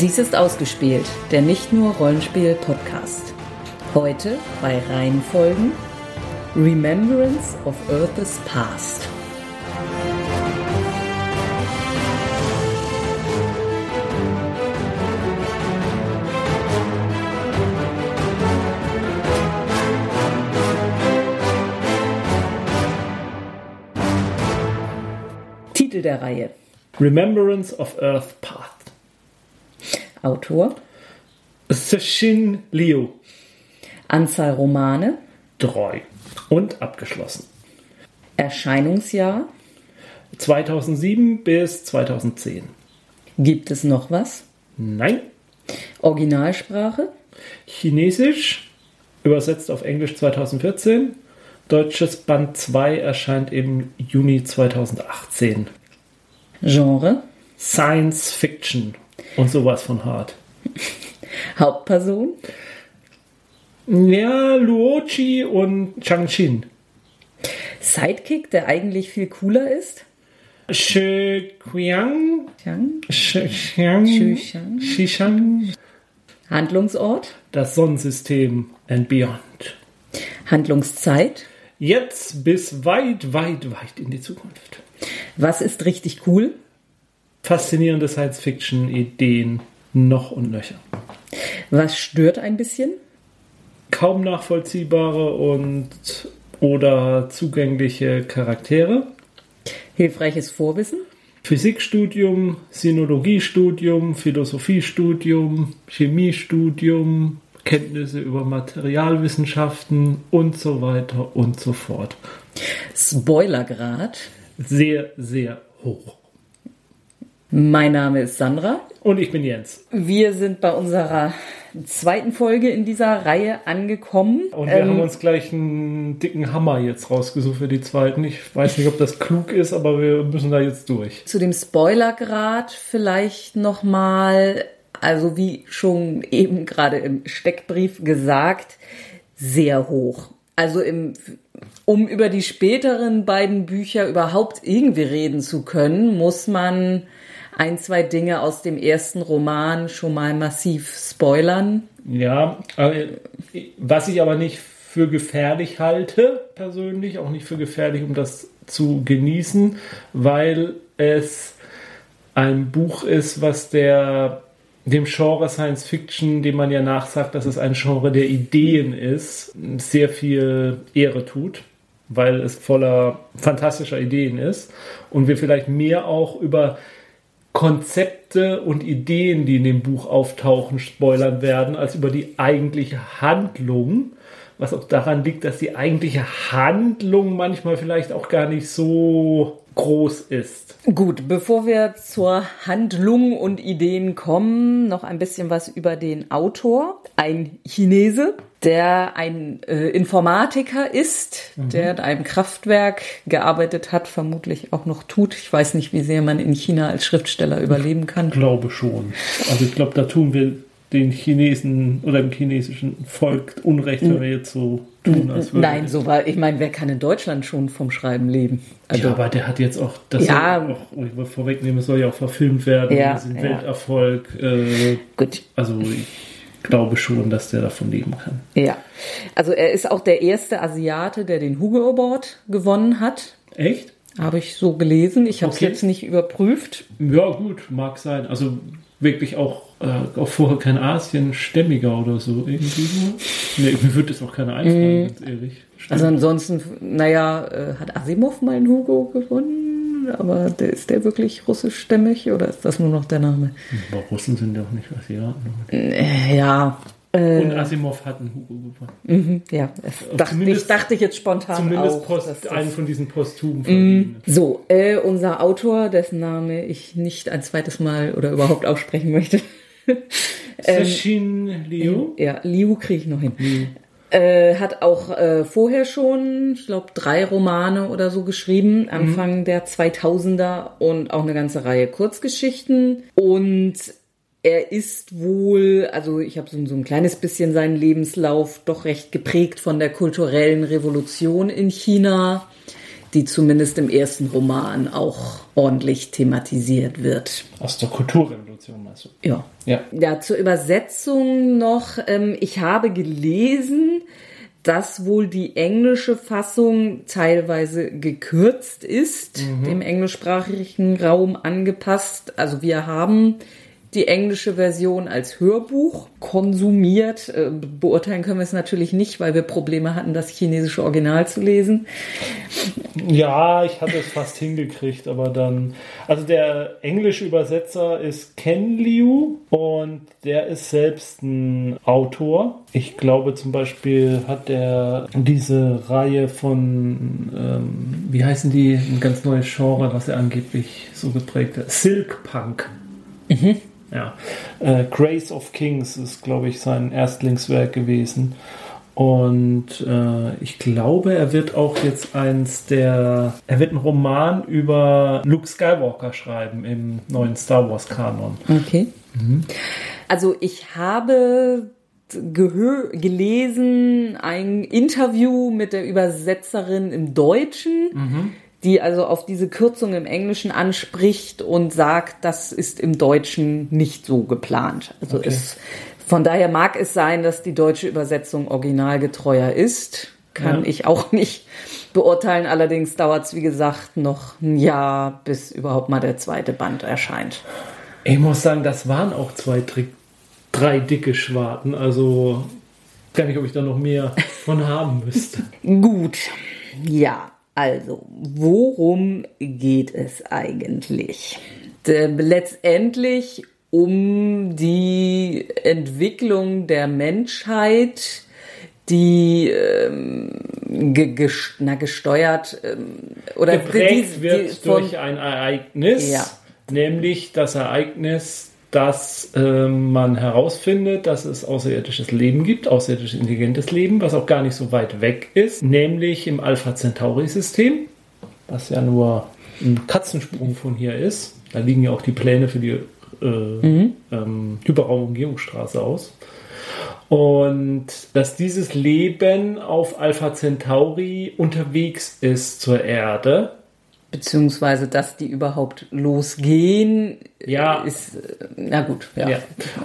Dies ist ausgespielt, der nicht nur Rollenspiel-Podcast. Heute bei Reihenfolgen Remembrance of Earth's Past. Titel der Reihe. Remembrance of Earth Path. Autor. Seshin Liu. Anzahl Romane. Drei. Und abgeschlossen. Erscheinungsjahr. 2007 bis 2010. Gibt es noch was? Nein. Originalsprache. Chinesisch. Übersetzt auf Englisch 2014. Deutsches Band 2 erscheint im Juni 2018. Genre. Science Fiction. Und sowas von hart. Hauptperson. Ja, Luochi und Changqin. Sidekick, der eigentlich viel cooler ist. Shi Qiang. Xiang. Shi Xiang. Xu-Xiang. Xishang. Handlungsort. Das Sonnensystem and Beyond. Handlungszeit. Jetzt bis weit, weit, weit in die Zukunft. Was ist richtig cool? Faszinierende Science-Fiction-Ideen noch und nöcher. Was stört ein bisschen? Kaum nachvollziehbare und oder zugängliche Charaktere. Hilfreiches Vorwissen. Physikstudium, Sinologiestudium, Philosophiestudium, Chemiestudium, Kenntnisse über Materialwissenschaften und so weiter und so fort. Spoilergrad. Sehr, sehr hoch. Mein Name ist Sandra. Und ich bin Jens. Wir sind bei unserer zweiten Folge in dieser Reihe angekommen. Und wir Ähm, haben uns gleich einen dicken Hammer jetzt rausgesucht für die zweiten. Ich weiß nicht, ob das klug ist, aber wir müssen da jetzt durch. Zu dem Spoilergrad vielleicht nochmal, also wie schon eben gerade im Steckbrief gesagt, sehr hoch. Also im, um über die späteren beiden Bücher überhaupt irgendwie reden zu können, muss man ein, zwei Dinge aus dem ersten Roman schon mal massiv spoilern. Ja, was ich aber nicht für gefährlich halte, persönlich, auch nicht für gefährlich, um das zu genießen, weil es ein Buch ist, was der dem Genre Science Fiction, dem man ja nachsagt, dass es ein Genre der Ideen ist, sehr viel Ehre tut, weil es voller fantastischer Ideen ist und wir vielleicht mehr auch über Konzepte und Ideen, die in dem Buch auftauchen, spoilern werden, als über die eigentliche Handlung. Was auch daran liegt, dass die eigentliche Handlung manchmal vielleicht auch gar nicht so groß ist. Gut, bevor wir zur Handlung und Ideen kommen, noch ein bisschen was über den Autor. Ein Chinese, der ein äh, Informatiker ist, der in einem Kraftwerk gearbeitet hat, vermutlich auch noch tut. Ich weiß nicht, wie sehr man in China als Schriftsteller überleben kann. Glaube schon. Also ich glaube, da tun wir den Chinesen oder dem chinesischen Volk Unrecht, wenn wir jetzt so tun, als würde Nein, so war, ich meine, wer kann in Deutschland schon vom Schreiben leben? Also, ja, aber der hat jetzt auch, das Ja. auch, ich will vorwegnehmen, es soll ja auch verfilmt werden, Ja, das ist ein ja. Welterfolg. Äh, gut. also ich glaube schon, dass der davon leben kann. Ja. Also er ist auch der erste Asiate, der den Hugo Award gewonnen hat. Echt? Habe ich so gelesen. Ich habe es Okay. jetzt nicht überprüft. Ja, gut, mag sein. Also wirklich auch, äh, auch vorher kein Asienstämmiger oder so irgendwie. nur. Nee, mir würde es auch keiner einfallen, ganz ehrlich. Stimmt. Also ansonsten, naja, äh, hat Asimov mal einen Hugo gewonnen, aber der, ist der wirklich russischstämmig oder ist das nur noch der Name? aber Russen sind ja auch nicht Asiaten. Äh, ja. Äh, Und Asimov hat einen Hugo gewonnen. ja, das dachte, ich dachte ich jetzt spontan Zumindest auch. Post, das- einen von diesen Posthumen verdienen. So, äh, unser Autor, dessen Name ich nicht ein zweites Mal oder überhaupt aussprechen möchte. Ähm, Seshin Liu. Ja, Liu kriege ich noch hin. Äh, hat auch äh, vorher schon, ich glaube, drei Romane oder so geschrieben, Anfang der 2000er und auch eine ganze Reihe Kurzgeschichten. Und er ist wohl, also ich habe so, so ein kleines bisschen seinen Lebenslauf doch recht geprägt von der kulturellen Revolution in China, die zumindest im ersten Roman auch ordentlich thematisiert wird. Aus der Kulturrevolution meinst du? Ja. Ja, ja zur Übersetzung noch. Ähm, ich habe gelesen, dass wohl die englische Fassung teilweise gekürzt ist, mhm. dem englischsprachigen Raum angepasst. Also wir haben die englische Version als Hörbuch konsumiert. Äh, beurteilen können wir es natürlich nicht, weil wir Probleme hatten, das chinesische Original zu lesen. Ja, ich hatte es fast hingekriegt, aber dann. Also der englische Übersetzer ist Ken Liu und der ist selbst ein Autor. Ich glaube zum Beispiel hat er diese Reihe von, ähm, wie heißen die, ein ganz neues Genre, was er angeblich so geprägt hat, Silk Punk. Mhm. Ja. Äh, Grace of Kings ist, glaube ich, sein Erstlingswerk gewesen. Und äh, ich glaube, er wird auch jetzt eins der. Er wird einen Roman über Luke Skywalker schreiben im neuen Star Wars Kanon. Okay. Mhm. Also ich habe gelesen ein Interview mit der Übersetzerin im Deutschen. Mhm die also auf diese Kürzung im Englischen anspricht und sagt, das ist im Deutschen nicht so geplant. Also okay. es, von daher mag es sein, dass die deutsche Übersetzung originalgetreuer ist. Kann ja. ich auch nicht beurteilen. Allerdings dauert es, wie gesagt, noch ein Jahr, bis überhaupt mal der zweite Band erscheint. Ich muss sagen, das waren auch zwei, drei dicke Schwarten. Also gar nicht, ob ich da noch mehr von haben müsste. Gut, ja. Also, worum geht es eigentlich? Letztendlich um die Entwicklung der Menschheit, die ähm, ge, ge, na, gesteuert ähm, oder geprägt die, die, wird von, durch ein Ereignis, ja. nämlich das Ereignis dass äh, man herausfindet, dass es außerirdisches Leben gibt, außerirdisch intelligentes Leben, was auch gar nicht so weit weg ist, nämlich im Alpha Centauri-System, was ja nur ein Katzensprung von hier ist. Da liegen ja auch die Pläne für die äh, mhm. ähm, Hyperraumumgehungsstraße aus. Und dass dieses Leben auf Alpha Centauri unterwegs ist zur Erde beziehungsweise dass die überhaupt losgehen, ja. ist, na gut, ja. ja.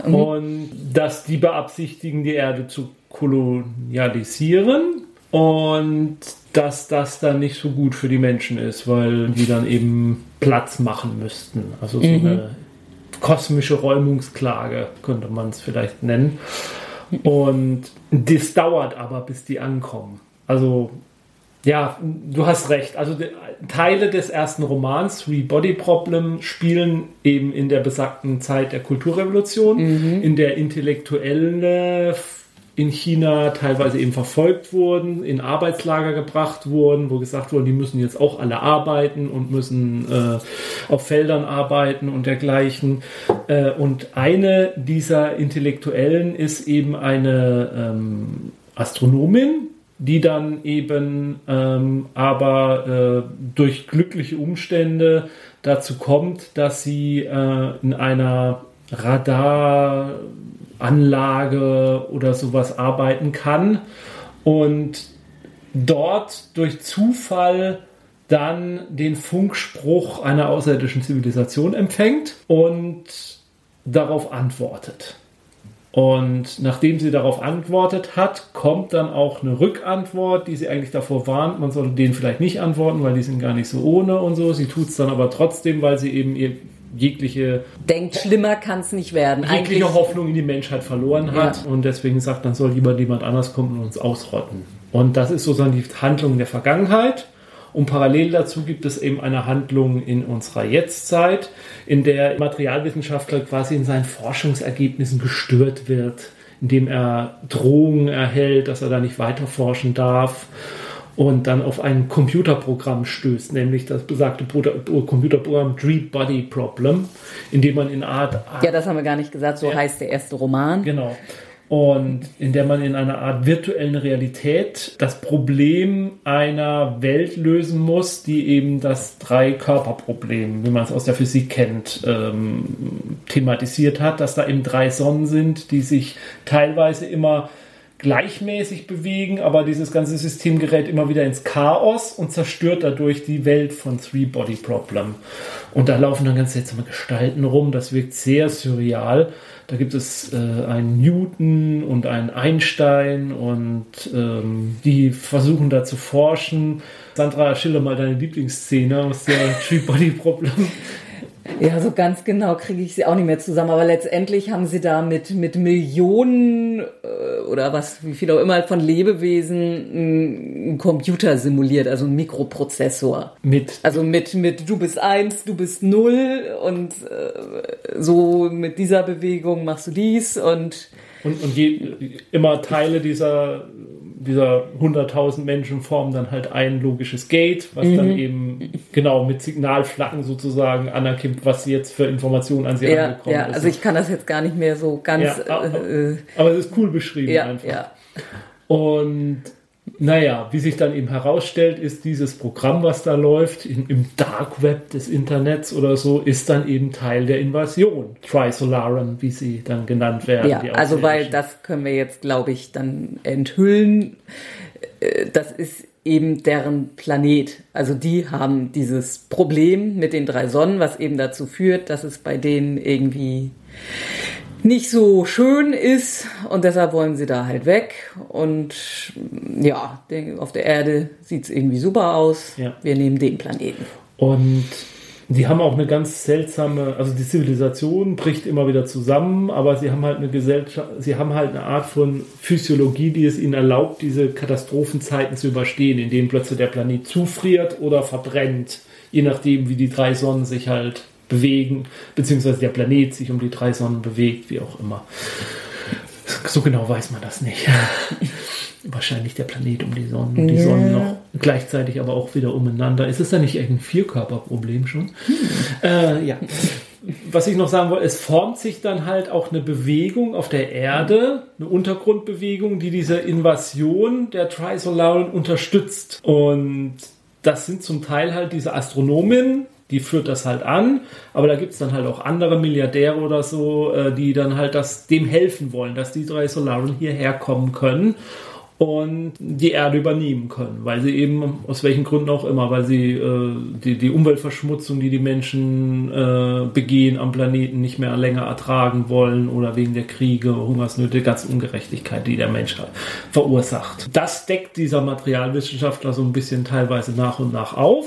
Mhm. Und dass die beabsichtigen, die Erde zu kolonialisieren und dass das dann nicht so gut für die Menschen ist, weil die dann eben Platz machen müssten. Also so mhm. eine kosmische Räumungsklage könnte man es vielleicht nennen. Und das dauert aber, bis die ankommen. Also ja, du hast recht. Also Teile des ersten Romans, Three Body Problem, spielen eben in der besagten Zeit der Kulturrevolution, mhm. in der Intellektuelle in China teilweise eben verfolgt wurden, in Arbeitslager gebracht wurden, wo gesagt wurde, die müssen jetzt auch alle arbeiten und müssen äh, auf Feldern arbeiten und dergleichen. Äh, und eine dieser Intellektuellen ist eben eine ähm, Astronomin, die dann eben ähm, aber äh, durch glückliche Umstände dazu kommt, dass sie äh, in einer Radaranlage oder sowas arbeiten kann und dort durch Zufall dann den Funkspruch einer außerirdischen Zivilisation empfängt und darauf antwortet. Und nachdem sie darauf antwortet hat, kommt dann auch eine Rückantwort, die sie eigentlich davor warnt, man sollte denen vielleicht nicht antworten, weil die sind gar nicht so ohne und so. Sie tut es dann aber trotzdem, weil sie eben ihr jegliche denkt schlimmer kann es nicht werden jegliche eigentlich. Hoffnung in die Menschheit verloren hat ja. und deswegen sagt dann soll lieber jemand anders kommen und uns ausrotten und das ist sozusagen die Handlung der Vergangenheit und parallel dazu gibt es eben eine Handlung in unserer Jetztzeit, in der Materialwissenschaftler quasi in seinen Forschungsergebnissen gestört wird, indem er Drohungen erhält, dass er da nicht weiter forschen darf und dann auf ein Computerprogramm stößt, nämlich das besagte Computerprogramm Dream Body Problem, in dem man in Art. Ja, das haben wir gar nicht gesagt, so ja. heißt der erste Roman. Genau und in der man in einer Art virtuellen Realität das Problem einer Welt lösen muss, die eben das Drei-Körper-Problem, wie man es aus der Physik kennt, ähm, thematisiert hat, dass da eben drei Sonnen sind, die sich teilweise immer gleichmäßig bewegen, aber dieses ganze System gerät immer wieder ins Chaos und zerstört dadurch die Welt von Three Body Problem. Und da laufen dann ganz seltsame Gestalten rum, das wirkt sehr surreal. Da gibt es äh, einen Newton und einen Einstein und ähm, die versuchen da zu forschen. Sandra, schilder mal deine Lieblingsszene aus der Three Body Problem. Ja, so ganz genau kriege ich sie auch nicht mehr zusammen, aber letztendlich haben sie da mit, mit Millionen äh, oder was, wie viel auch immer von Lebewesen einen Computer simuliert, also einen Mikroprozessor. Mit? Also mit, mit du bist eins, du bist null und äh, so mit dieser Bewegung machst du dies und und, und je, immer Teile dieser dieser 100.000 Menschen formen dann halt ein logisches Gate, was mhm. dann eben genau mit Signalflacken sozusagen anerkennt, was jetzt für Informationen an sie ja, angekommen ja, ist. Also ich kann das jetzt gar nicht mehr so ganz. Ja, aber, äh, aber es ist cool beschrieben ja, einfach. Ja. Und naja, wie sich dann eben herausstellt, ist dieses Programm, was da läuft, in, im Dark Web des Internets oder so, ist dann eben Teil der Invasion. Trisolaren, wie sie dann genannt werden. Ja, also weil das können wir jetzt, glaube ich, dann enthüllen. Äh, das ist eben deren Planet. Also die haben dieses Problem mit den drei Sonnen, was eben dazu führt, dass es bei denen irgendwie nicht so schön ist und deshalb wollen sie da halt weg. Und ja, auf der Erde sieht es irgendwie super aus. Ja. Wir nehmen den Planeten. Und die haben auch eine ganz seltsame, also die Zivilisation bricht immer wieder zusammen, aber sie haben halt eine Gesellschaft, sie haben halt eine Art von Physiologie, die es ihnen erlaubt, diese Katastrophenzeiten zu überstehen, in denen plötzlich der Planet zufriert oder verbrennt, je nachdem, wie die drei Sonnen sich halt bewegen, beziehungsweise der Planet sich um die drei Sonnen bewegt, wie auch immer. So genau weiß man das nicht. Wahrscheinlich der Planet um die Sonne und die yeah. Sonnen noch gleichzeitig aber auch wieder umeinander. Ist es da nicht ein Vierkörperproblem schon? Hm. Äh, ja. Was ich noch sagen wollte, es formt sich dann halt auch eine Bewegung auf der Erde, eine Untergrundbewegung, die diese Invasion der Trisolaren unterstützt. Und das sind zum Teil halt diese Astronomen, die führt das halt an, aber da gibt es dann halt auch andere Milliardäre oder so, äh, die dann halt das, dem helfen wollen, dass die drei Solaren hierher kommen können und die Erde übernehmen können, weil sie eben, aus welchen Gründen auch immer, weil sie äh, die, die Umweltverschmutzung, die die Menschen äh, begehen am Planeten, nicht mehr länger ertragen wollen oder wegen der Kriege, Hungersnöte, ganze Ungerechtigkeit, die der Mensch hat, verursacht. Das deckt dieser Materialwissenschaftler so ein bisschen teilweise nach und nach auf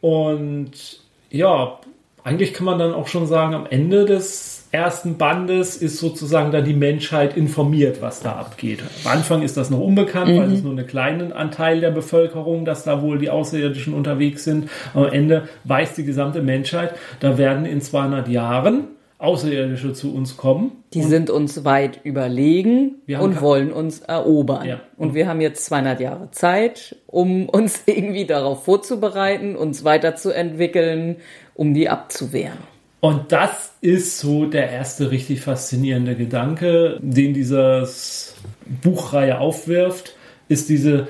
und ja, eigentlich kann man dann auch schon sagen, am Ende des ersten Bandes ist sozusagen dann die Menschheit informiert, was da abgeht. Am Anfang ist das noch unbekannt, mhm. weil es nur einen kleinen Anteil der Bevölkerung, dass da wohl die Außerirdischen unterwegs sind. Am Ende weiß die gesamte Menschheit, da werden in 200 Jahren Außerirdische zu uns kommen. Die sind uns weit überlegen und wollen uns erobern. Ja. Und wir haben jetzt 200 Jahre Zeit, um uns irgendwie darauf vorzubereiten, uns weiterzuentwickeln, um die abzuwehren. Und das ist so der erste richtig faszinierende Gedanke, den dieses Buchreihe aufwirft, ist diese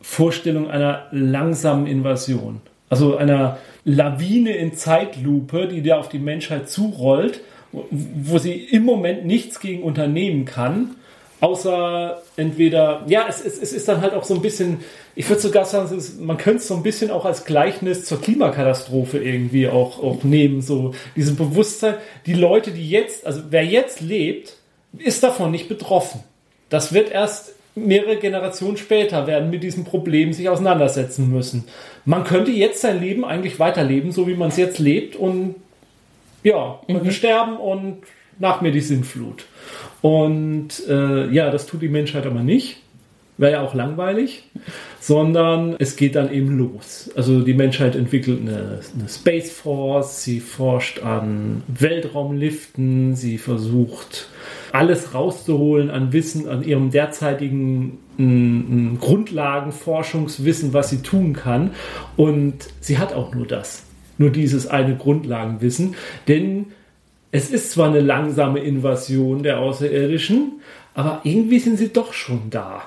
Vorstellung einer langsamen Invasion. Also einer Lawine in Zeitlupe, die da auf die Menschheit zurollt, wo sie im Moment nichts gegen unternehmen kann, außer entweder, ja, es, es, es ist dann halt auch so ein bisschen, ich würde sogar sagen, ist, man könnte es so ein bisschen auch als Gleichnis zur Klimakatastrophe irgendwie auch, auch nehmen, so dieses Bewusstsein, die Leute, die jetzt, also wer jetzt lebt, ist davon nicht betroffen. Das wird erst mehrere Generationen später werden mit diesem Problem sich auseinandersetzen müssen. Man könnte jetzt sein Leben eigentlich weiterleben, so wie man es jetzt lebt und ja, man mhm. sterben und nach mir die Sintflut. Und äh, ja, das tut die Menschheit aber nicht. Wäre ja auch langweilig, sondern es geht dann eben los. Also die Menschheit entwickelt eine, eine Space Force, sie forscht an Weltraumliften, sie versucht alles rauszuholen an Wissen, an ihrem derzeitigen m, Grundlagenforschungswissen, was sie tun kann. Und sie hat auch nur das, nur dieses eine Grundlagenwissen, denn es ist zwar eine langsame Invasion der Außerirdischen, aber irgendwie sind sie doch schon da.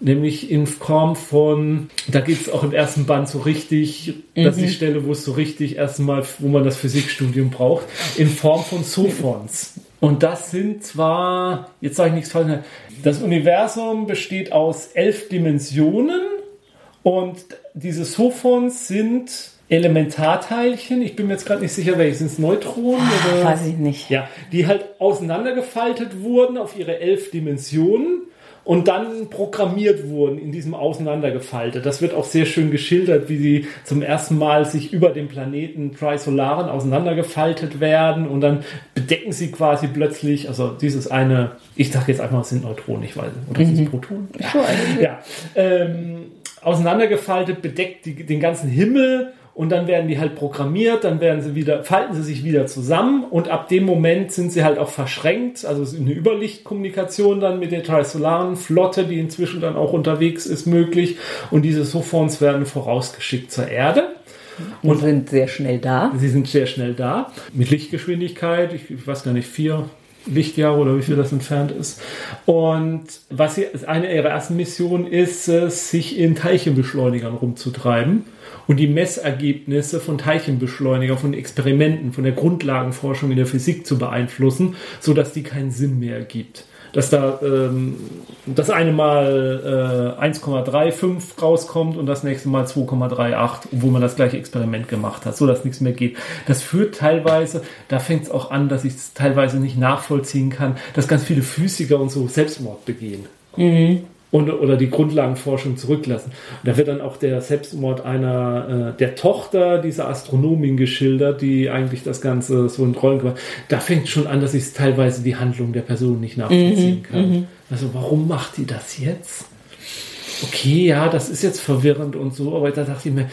Nämlich in Form von, da geht es auch im ersten Band so richtig, mhm. das ist die Stelle, wo es so richtig erstmal, wo man das Physikstudium braucht, in Form von Sophons. Und das sind zwar, jetzt sage ich nichts falsch, das Universum besteht aus elf Dimensionen und diese Sophons sind Elementarteilchen. Ich bin mir jetzt gerade nicht sicher, welche sind es Neutronen oder? Weiß ich nicht. Ja, die halt auseinandergefaltet wurden auf ihre elf Dimensionen und dann programmiert wurden in diesem Auseinandergefaltet. Das wird auch sehr schön geschildert, wie sie zum ersten Mal sich über dem Planeten Trisolaren auseinandergefaltet werden und dann bedecken sie quasi plötzlich, also dieses eine, ich sage jetzt einfach, es sind Neutronen, ich weiß nicht, oder mhm. sind es Protonen? Ja, ja. Ähm, auseinandergefaltet, bedeckt die, den ganzen Himmel und dann werden die halt programmiert, dann werden sie wieder, falten sie sich wieder zusammen und ab dem Moment sind sie halt auch verschränkt, also es ist eine Überlichtkommunikation dann mit der trisolaren Flotte, die inzwischen dann auch unterwegs ist, möglich und diese Sophons werden vorausgeschickt zur Erde. Und sind sehr schnell da. Sie sind sehr schnell da. Mit Lichtgeschwindigkeit, ich weiß gar nicht, vier Lichtjahre oder wie viel das entfernt ist. Und was sie, eine ihrer ersten Missionen ist, sich in Teilchenbeschleunigern rumzutreiben und die Messergebnisse von Teilchenbeschleunigern, von Experimenten, von der Grundlagenforschung in der Physik zu beeinflussen, sodass die keinen Sinn mehr ergibt dass da ähm, das eine Mal äh, 1,35 rauskommt und das nächste Mal 2,38, obwohl man das gleiche Experiment gemacht hat, so dass nichts mehr geht. Das führt teilweise, da fängt es auch an, dass ich es teilweise nicht nachvollziehen kann, dass ganz viele Physiker und so Selbstmord begehen. Mhm und, oder die Grundlagenforschung zurücklassen. Und da wird dann auch der Selbstmord einer äh, der Tochter dieser Astronomin geschildert, die eigentlich das Ganze so in Rollen gemacht Da fängt schon an, dass ich teilweise die Handlung der Person nicht nachvollziehen mhm, kann. Mhm. Also warum macht die das jetzt? Okay, ja, das ist jetzt verwirrend und so, aber da dachte ich mir,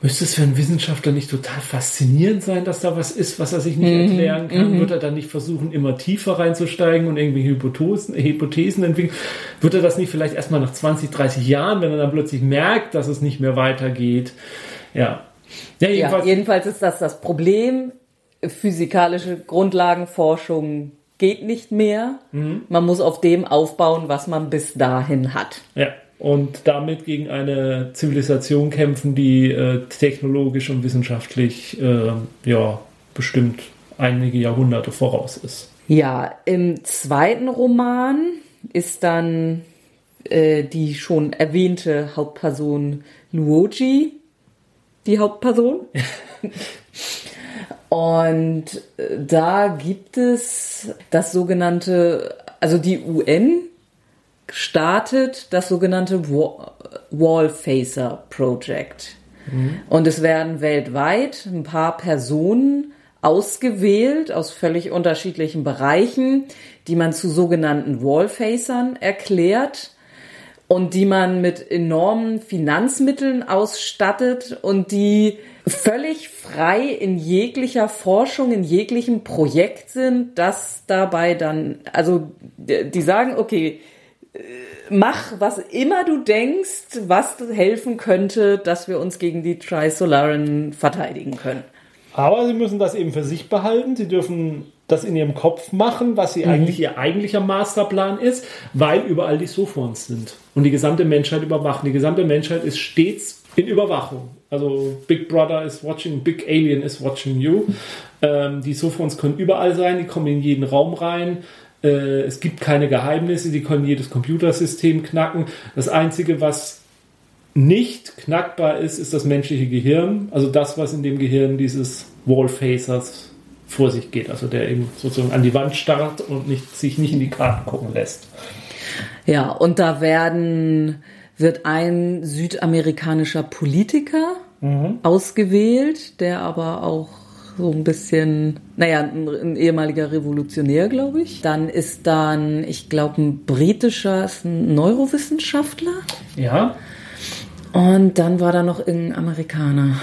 Müsste es für einen Wissenschaftler nicht total faszinierend sein, dass da was ist, was er sich nicht mhm. erklären kann? Mhm. Wird er dann nicht versuchen, immer tiefer reinzusteigen und irgendwie Hypothesen, Hypothesen entwickeln? Wird er das nicht vielleicht erstmal nach 20, 30 Jahren, wenn er dann plötzlich merkt, dass es nicht mehr weitergeht? Ja. Ja, jedenfalls, ja, jedenfalls ist das das Problem. Physikalische Grundlagenforschung geht nicht mehr. Mhm. Man muss auf dem aufbauen, was man bis dahin hat. Ja und damit gegen eine Zivilisation kämpfen, die äh, technologisch und wissenschaftlich äh, ja bestimmt einige Jahrhunderte voraus ist. Ja, im zweiten Roman ist dann äh, die schon erwähnte Hauptperson Luoji die Hauptperson. und äh, da gibt es das sogenannte, also die UN startet das sogenannte Wallfacer Project. Mhm. Und es werden weltweit ein paar Personen ausgewählt aus völlig unterschiedlichen Bereichen, die man zu sogenannten Wallfacern erklärt und die man mit enormen Finanzmitteln ausstattet und die völlig frei in jeglicher Forschung, in jeglichem Projekt sind, das dabei dann, also die sagen, okay, mach, was immer du denkst, was helfen könnte, dass wir uns gegen die Trisolaren verteidigen können. Aber sie müssen das eben für sich behalten. Sie dürfen das in ihrem Kopf machen, was sie mhm. eigentlich ihr eigentlicher Masterplan ist, weil überall die Sophons sind und die gesamte Menschheit überwachen. Die gesamte Menschheit ist stets in Überwachung. Also Big Brother is watching, Big Alien is watching you. Ähm, die Sophons können überall sein, die kommen in jeden Raum rein. Äh, es gibt keine Geheimnisse, die können jedes Computersystem knacken. Das Einzige, was nicht knackbar ist, ist das menschliche Gehirn. Also das, was in dem Gehirn dieses Wallfacers vor sich geht. Also der eben sozusagen an die Wand starrt und nicht, sich nicht in die Karten gucken lässt. Ja, und da werden, wird ein südamerikanischer Politiker mhm. ausgewählt, der aber auch so ein bisschen, naja, ein, ein ehemaliger Revolutionär, glaube ich. Dann ist dann, ich glaube, ein britischer, ist ein Neurowissenschaftler. Ja. Und dann war da noch irgendein Amerikaner.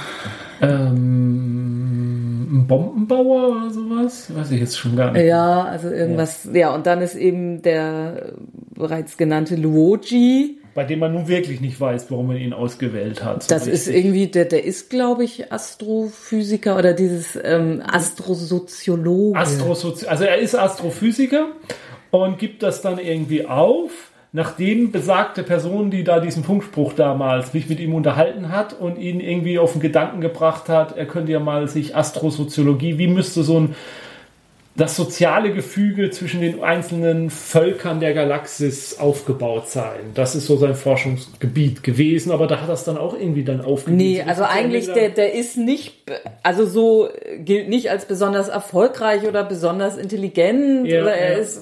Ähm, ein Bombenbauer oder sowas? Weiß ich jetzt schon gar nicht. Ja, also irgendwas. Ja, ja und dann ist eben der bereits genannte Luoji bei dem man nun wirklich nicht weiß, warum man ihn ausgewählt hat. So das richtig. ist irgendwie, der, der ist, glaube ich, Astrophysiker oder dieses ähm, Astrosoziologe. Astrosozi also er ist Astrophysiker und gibt das dann irgendwie auf, nachdem besagte Person, die da diesen Funkspruch damals sich mit ihm unterhalten hat und ihn irgendwie auf den Gedanken gebracht hat, er könnte ja mal sich Astrosoziologie, wie müsste so ein das soziale Gefüge zwischen den einzelnen Völkern der Galaxis aufgebaut sein. Das ist so sein Forschungsgebiet gewesen, aber da hat das dann auch irgendwie dann aufgegeben. Nee, also eigentlich, der, der ist nicht, also so gilt nicht als besonders erfolgreich oder besonders intelligent. Ja, oder er ja. ist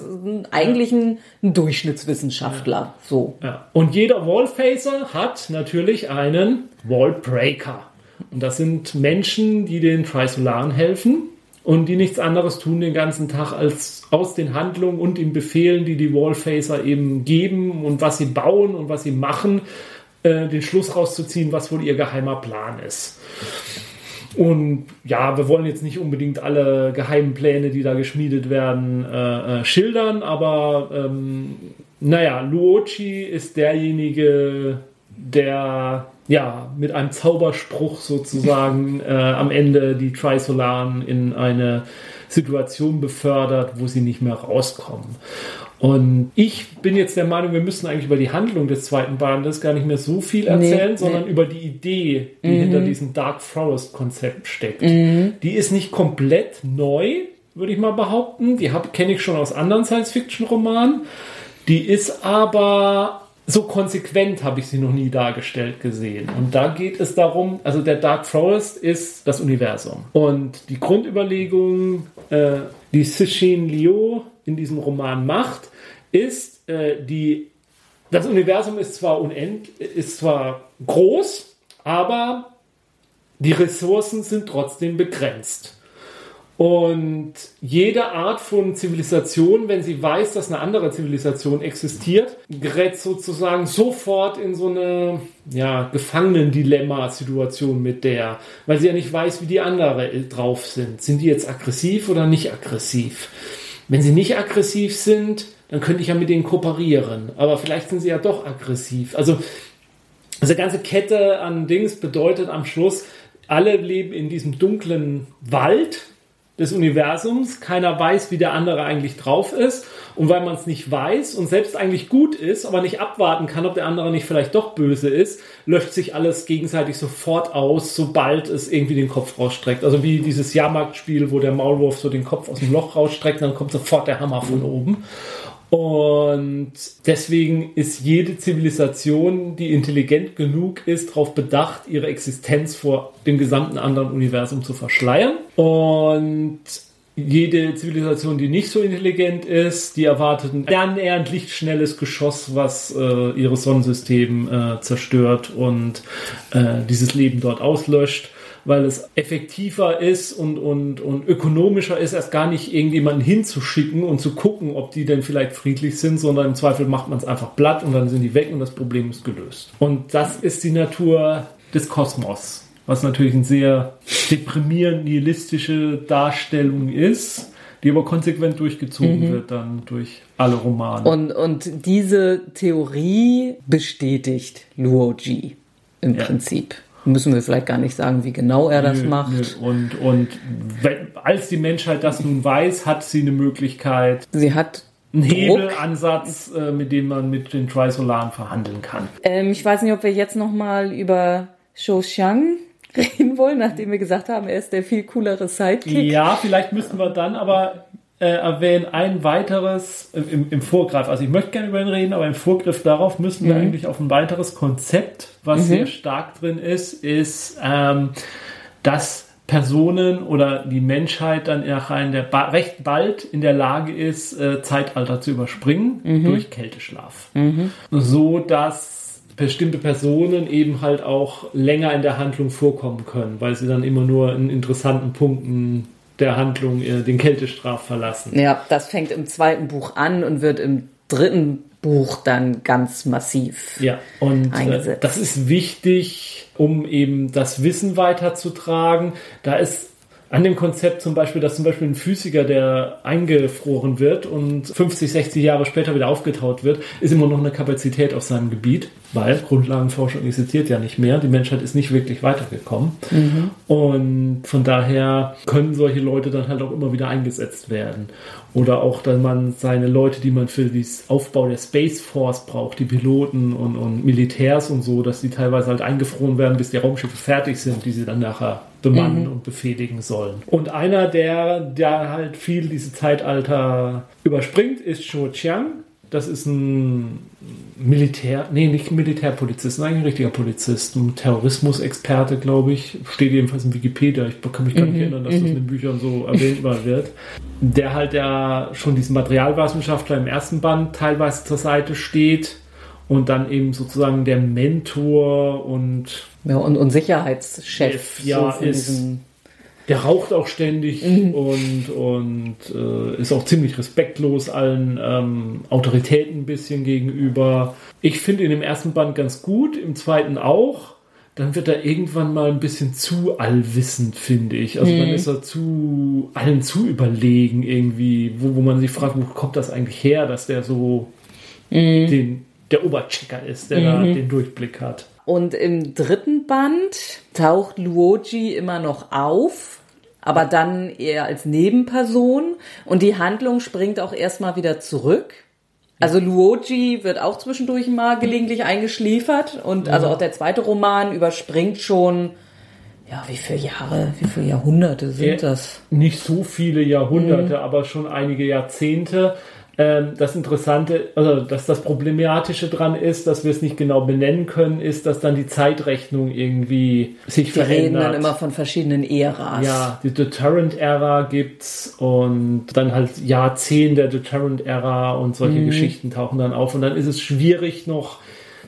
eigentlich ein, ein Durchschnittswissenschaftler. So. Ja. Und jeder Wallfacer hat natürlich einen Wallbreaker. Und das sind Menschen, die den Trisolaren helfen und die nichts anderes tun den ganzen Tag, als aus den Handlungen und den Befehlen, die die Wallfacer eben geben und was sie bauen und was sie machen, äh, den Schluss rauszuziehen, was wohl ihr geheimer Plan ist. Und ja, wir wollen jetzt nicht unbedingt alle geheimen Pläne, die da geschmiedet werden, äh, äh, schildern, aber ähm, naja, Luochi ist derjenige, der ja mit einem Zauberspruch sozusagen äh, am Ende die Trisolaren in eine Situation befördert, wo sie nicht mehr rauskommen. Und ich bin jetzt der Meinung, wir müssen eigentlich über die Handlung des zweiten Bandes gar nicht mehr so viel erzählen, Nee, sondern nee. über die Idee, die hinter diesem Dark Forest Konzept steckt. Die ist nicht komplett neu, würde ich mal behaupten. Die kenne ich schon aus anderen Science-Fiction-Romanen. Die ist aber so konsequent habe ich sie noch nie dargestellt gesehen. Und da geht es darum, also der Dark Forest ist das Universum. Und die Grundüberlegung, äh, die Cixin Liu in diesem Roman macht, ist äh, die, das Universum ist zwar unend, ist zwar groß, aber die Ressourcen sind trotzdem begrenzt. Und jede Art von Zivilisation, wenn sie weiß, dass eine andere Zivilisation existiert, gerät sozusagen sofort in so eine ja, Gefangenen-Dilemma-Situation mit der, weil sie ja nicht weiß, wie die andere drauf sind. Sind die jetzt aggressiv oder nicht aggressiv? Wenn sie nicht aggressiv sind, dann könnte ich ja mit denen kooperieren. Aber vielleicht sind sie ja doch aggressiv. Also diese ganze Kette an Dings bedeutet am Schluss, alle leben in diesem dunklen Wald des Universums. Keiner weiß, wie der andere eigentlich drauf ist. Und weil man es nicht weiß und selbst eigentlich gut ist, aber nicht abwarten kann, ob der andere nicht vielleicht doch böse ist, löscht sich alles gegenseitig sofort aus, sobald es irgendwie den Kopf rausstreckt. Also wie dieses Jahrmarktspiel, wo der Maulwurf so den Kopf aus dem Loch rausstreckt, dann kommt sofort der Hammer von oben. Und deswegen ist jede Zivilisation, die intelligent genug ist, darauf bedacht, ihre Existenz vor dem gesamten anderen Universum zu verschleiern. Und jede Zivilisation, die nicht so intelligent ist, die erwartet ein annähernd lichtschnelles Geschoss, was äh, ihres Sonnensystem äh, zerstört und äh, dieses Leben dort auslöscht weil es effektiver ist und, und, und ökonomischer ist, erst gar nicht irgendjemanden hinzuschicken und zu gucken, ob die denn vielleicht friedlich sind, sondern im Zweifel macht man es einfach platt und dann sind die weg und das Problem ist gelöst. Und das ist die Natur des Kosmos, was natürlich eine sehr deprimierend nihilistische Darstellung ist, die aber konsequent durchgezogen wird dann durch alle Romane. Und, und diese Theorie bestätigt Luoji im Ja. Prinzip. Müssen wir vielleicht gar nicht sagen, wie genau er das Nö, macht. nö. Und, und wenn, als die Menschheit das nun weiß, hat sie eine Möglichkeit, Sie hat einen. Hebelansatz, äh, mit dem man mit den Trisolaren verhandeln kann. Ähm, ich weiß nicht, ob wir jetzt noch mal über Shou Xiang reden wollen, nachdem wir gesagt haben, er ist der viel coolere Sidekick. Ja, vielleicht müssten wir dann aber äh, erwähnen, ein weiteres äh, im, im Vorgriff. Also ich möchte gerne über ihn reden, aber im Vorgriff darauf müssen wir eigentlich auf ein weiteres Konzept, was sehr stark drin ist, ist, ähm, dass Personen oder die Menschheit dann ba recht bald in der Lage ist, äh, Zeitalter zu überspringen durch Kälteschlaf. So dass bestimmte Personen eben halt auch länger in der Handlung vorkommen können, weil sie dann immer nur in interessanten Punkten der Handlung äh, den Kältestraf verlassen. Ja, das fängt im zweiten Buch an und wird im dritten Buch dann ganz massiv. Ja, und äh, eingesetzt. das ist wichtig, um eben das Wissen weiterzutragen. Da ist an dem Konzept zum Beispiel, dass zum Beispiel ein Physiker, der eingefroren wird und 50, 60 Jahre später wieder aufgetaut wird, ist immer noch eine Kapazität auf seinem Gebiet, weil Grundlagenforschung existiert ja nicht mehr. Die Menschheit ist nicht wirklich weitergekommen. Und von daher können solche Leute dann halt auch immer wieder eingesetzt werden. Oder auch, dass man seine Leute, die man für den Aufbau der Space Force braucht, die Piloten und, und Militärs und so, dass die teilweise halt eingefroren werden, bis die Raumschiffe fertig sind, die sie dann nachher bemannen mhm. und befehligen sollen. Und einer, der, der halt viel diese Zeitalter überspringt, ist Zhou Chiang. Das ist ein Militär, nee, nicht Militärpolizist, nein, ein richtiger Polizist, ein Terrorismusexperte, glaube ich. Steht jedenfalls in Wikipedia. Ich kann mich gar nicht mhm, erinnern, dass das in mhm. den Büchern so erwähnt wird. Der halt ja schon diesen Materialwissenschaftler im ersten Band teilweise zur Seite steht und dann eben sozusagen der Mentor und ja, und, und Sicherheitschef ja, so ist, der raucht auch ständig mhm. und, und äh, ist auch ziemlich respektlos allen ähm, Autoritäten ein bisschen gegenüber. Ich finde ihn im ersten Band ganz gut, im zweiten auch. Dann wird er irgendwann mal ein bisschen zu allwissend, finde ich. Also mhm. dann ist er zu allen zu überlegen irgendwie, wo, wo man sich fragt, wo kommt das eigentlich her, dass der so mhm. den, der Oberchecker ist, der da mhm. den Durchblick hat. Und im dritten Band taucht Luoji immer noch auf, aber dann eher als Nebenperson und die Handlung springt auch erstmal wieder zurück. Also Luoji wird auch zwischendurch mal gelegentlich eingeschliefert und also auch der zweite Roman überspringt schon ja, wie viele Jahre, wie viele Jahrhunderte sind das? Nicht so viele Jahrhunderte, mhm. aber schon einige Jahrzehnte. Ähm, das Interessante, also dass das Problematische dran ist, dass wir es nicht genau benennen können, ist, dass dann die Zeitrechnung irgendwie sich wir verändert. Wir reden dann immer von verschiedenen Äras. Ja, die Deterrent-Ära gibt's und dann halt Jahrzehnte der Deterrent-Ära und solche mhm. Geschichten tauchen dann auf und dann ist es schwierig noch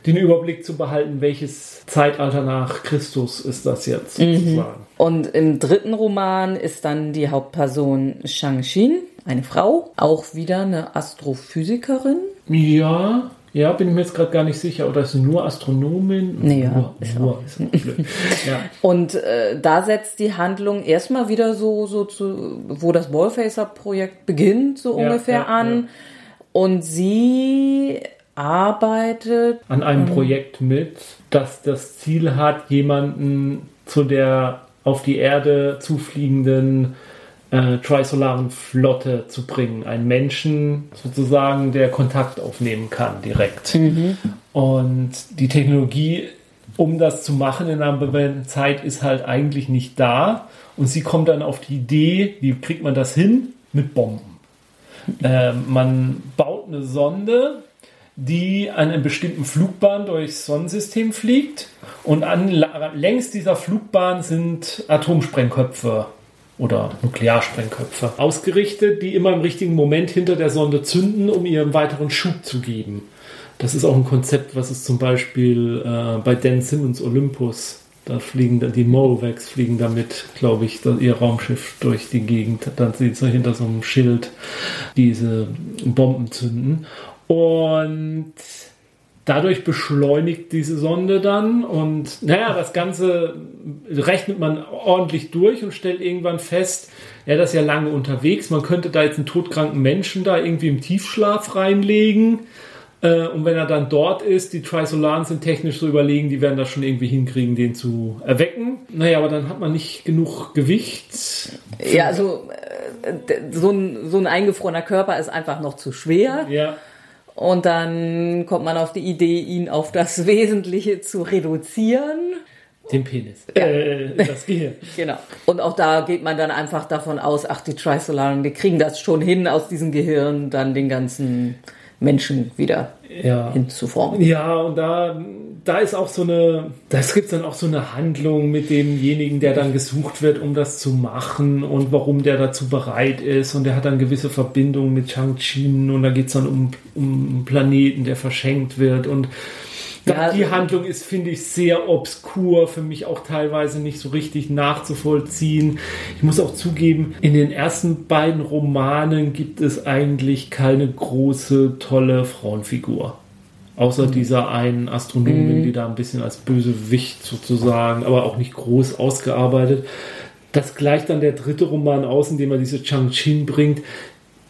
den Überblick zu behalten, welches Zeitalter nach Christus ist das jetzt mhm. sozusagen. Und im dritten Roman ist dann die Hauptperson Shang-Xin eine Frau, auch wieder eine Astrophysikerin. Ja, ja, bin ich mir jetzt gerade gar nicht sicher. Oder ist sie nur Astronomin? Nee, ja, nur, ist nur, ist ja. Und äh, da setzt die Handlung erstmal wieder so, so zu, wo das Wallfacer-Projekt beginnt, so ja, ungefähr ja, an. Und sie arbeitet an einem ähm, Projekt mit, das das Ziel hat, jemanden zu der auf die Erde zufliegenden äh, trisolaren Flotte zu bringen. Ein Menschen sozusagen, der Kontakt aufnehmen kann direkt. Mhm. Und die Technologie, um das zu machen in einer bewährten Zeit, ist halt eigentlich nicht da. Und sie kommt dann auf die Idee, wie kriegt man das hin? Mit Bomben. Äh, man baut eine Sonde, die an einem bestimmten Flugbahn durchs Sonnensystem fliegt und an längs dieser Flugbahn sind Atomsprengköpfe oder Nuklearsprengköpfe ausgerichtet, die immer im richtigen Moment hinter der Sonde zünden, um ihr einen weiteren Schub zu geben. Das ist auch ein Konzept, was es zum Beispiel äh, bei Dan Simmons Olympus, da fliegen dann die Morowaks fliegen damit, glaube ich, ihr Raumschiff durch die Gegend, dann sieht sie hinter so einem Schild diese Bomben zünden. Und Dadurch beschleunigt diese Sonde dann und naja, das Ganze rechnet man ordentlich durch und stellt irgendwann fest, ja, das ist ja lange unterwegs, man könnte da jetzt einen todkranken Menschen da irgendwie im Tiefschlaf reinlegen. Äh, und wenn er dann dort ist, die Trisolaren sind technisch so überlegen, die werden das schon irgendwie hinkriegen, den zu erwecken. Naja, aber dann hat man nicht genug Gewicht. Ja, also äh, so ein, so ein eingefrorener Körper ist einfach noch zu schwer. Ja. Und dann kommt man auf die Idee, ihn auf das Wesentliche zu reduzieren. Den Penis. Ja. Äh, das Gehirn. genau. Und auch da geht man dann einfach davon aus, ach, die Trisolaren, die kriegen das schon hin, aus diesem Gehirn dann den ganzen Menschen wieder ja. hinzuformen. Ja, und da, da ist auch so eine, das gibt dann auch so eine Handlung mit demjenigen, der dann gesucht wird, um das zu machen und warum der dazu bereit ist. Und der hat dann gewisse Verbindungen mit Chang-Chin und da geht es dann um, um einen Planeten, der verschenkt wird und ja, die Handlung ist, finde ich, sehr obskur, für mich auch teilweise nicht so richtig nachzuvollziehen. Ich muss auch zugeben, in den ersten beiden Romanen gibt es eigentlich keine große, tolle Frauenfigur. Außer mhm. dieser einen Astronomin, mhm. die da ein bisschen als Bösewicht sozusagen, aber auch nicht groß ausgearbeitet. Das gleicht dann der dritte Roman aus, in dem er diese Chang-Chin bringt,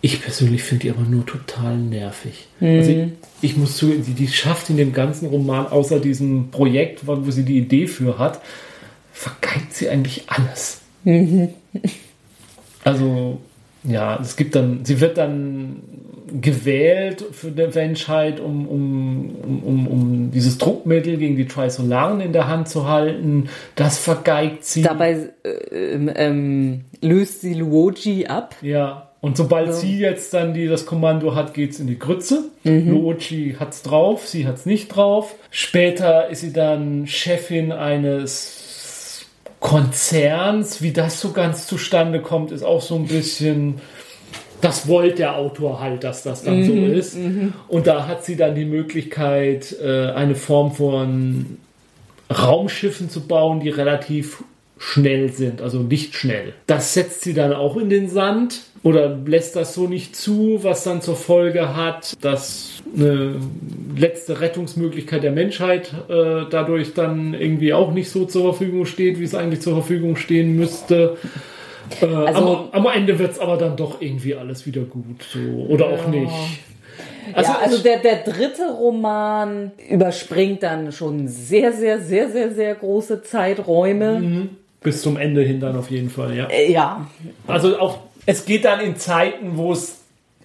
ich persönlich finde die aber nur total nervig. Mhm. Also ich, ich, muss zugeben, die, die schafft in dem ganzen Roman, außer diesem Projekt, wo sie die Idee für hat, vergeigt sie eigentlich alles. Mhm. Also, ja, es gibt dann, sie wird dann gewählt für die Menschheit, um, um, um, um dieses Druckmittel gegen die Trisolaren in der Hand zu halten. Das vergeigt sie. Dabei äh, ähm, löst sie Luoji ab. Ja. Und sobald ja. sie jetzt dann die, das Kommando hat, geht's in die Grütze. Mhm. Luoji hat's drauf, sie hat's nicht drauf. Später ist sie dann Chefin eines Konzerns. Wie das so ganz zustande kommt, ist auch so ein bisschen das wollte der Autor halt, dass das dann mhm, so ist. Mhm. Und da hat sie dann die Möglichkeit, äh, eine Form von Raumschiffen zu bauen, die relativ schnell sind, also nicht schnell. Das setzt sie dann auch in den Sand oder lässt das so nicht zu, was dann zur Folge hat, dass eine letzte Rettungsmöglichkeit der Menschheit äh, dadurch dann irgendwie auch nicht so zur Verfügung steht, wie es eigentlich zur Verfügung stehen müsste. Äh, also, am, am, Ende wird es aber dann doch irgendwie alles wieder gut. So. Oder auch nicht. Also, ja, also der, der dritte Roman überspringt dann schon sehr, sehr, sehr, sehr, sehr große Zeiträume. Mhm. Bis zum Ende hin dann auf jeden Fall, ja. Äh, ja. Also auch, es geht dann in Zeiten, wo es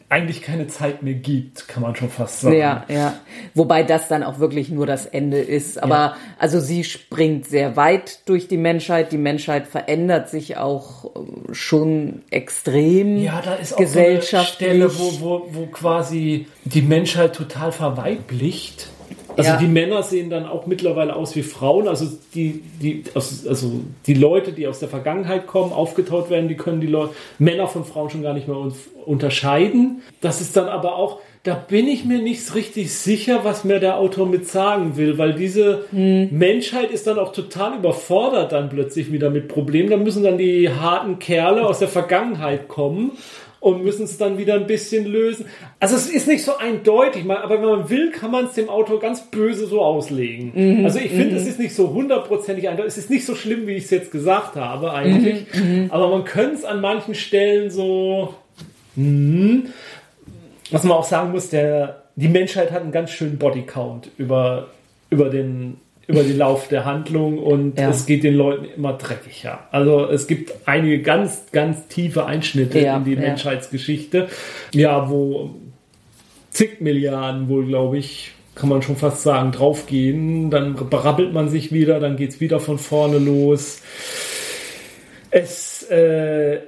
eigentlich keine Zeit mehr gibt, kann man schon fast sagen. Ja, ja. Wobei das dann auch wirklich nur das Ende ist. Aber ja. also sie springt sehr weit durch die Menschheit. Die Menschheit verändert sich auch äh, schon extrem. Ja, da ist auch so eine Stelle, wo, wo, wo quasi die Menschheit total verweiblicht. Also ja. die Männer sehen dann auch mittlerweile aus wie Frauen. Also die, die, also die Leute, die aus der Vergangenheit kommen, aufgetaut werden, die können die Leute, Männer von Frauen schon gar nicht mehr unterscheiden. Das ist dann aber auch, da bin ich mir nicht richtig sicher, was mir der Autor mit sagen will, weil diese hm. Menschheit ist dann auch total überfordert dann plötzlich wieder mit Problemen. Da müssen dann die harten Kerle aus der Vergangenheit kommen und müssen es dann wieder ein bisschen lösen. Also es ist nicht so eindeutig, aber wenn man will, kann man es dem Autor ganz böse so auslegen. Mhm, also ich finde, mhm. es ist nicht so hundertprozentig eindeutig. Es ist nicht so schlimm, wie ich es jetzt gesagt habe eigentlich. Mhm, mhm, aber man könnte es an manchen Stellen so... Mh, was man auch sagen muss, der, die Menschheit hat einen ganz schönen Bodycount über, über den über den Lauf der Handlung und ja. es geht den Leuten immer dreckig, ja. Also es gibt einige ganz, ganz tiefe Einschnitte ja, in die ja. Menschheitsgeschichte, ja, wo zig Milliarden wohl, glaube ich, kann man schon fast sagen, draufgehen. Dann berappelt man sich wieder, dann geht es wieder von vorne los. Es, äh,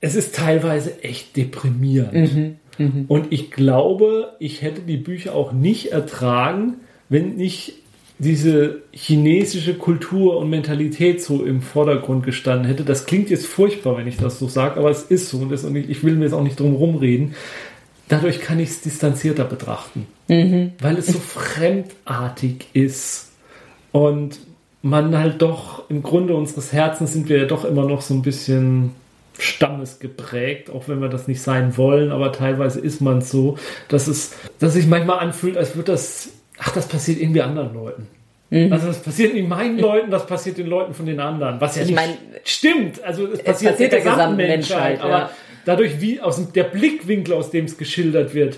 es ist teilweise echt deprimierend. Mhm, mh. Und ich glaube, ich hätte die Bücher auch nicht ertragen, wenn nicht diese chinesische Kultur und Mentalität so im Vordergrund gestanden hätte. Das klingt jetzt furchtbar, wenn ich das so sage, aber es ist so und, das, und ich, ich, will mir jetzt auch nicht drum rumreden. Dadurch kann ich es distanzierter betrachten, mhm. weil es so fremdartig ist und man halt doch im Grunde unseres Herzens sind wir ja doch immer noch so ein bisschen stammesgeprägt, auch wenn wir das nicht sein wollen, aber teilweise ist man so, dass es, dass sich manchmal anfühlt, als würde das ach, das passiert irgendwie anderen Leuten. Mhm. Also das passiert nicht meinen Leuten, das passiert den Leuten von den anderen. Was ja ich nicht mein, stimmt. Also es passiert, passiert der, gesamten Menschheit. Menschheit aber dadurch, wie aus dem, der Blickwinkel, aus dem es geschildert wird,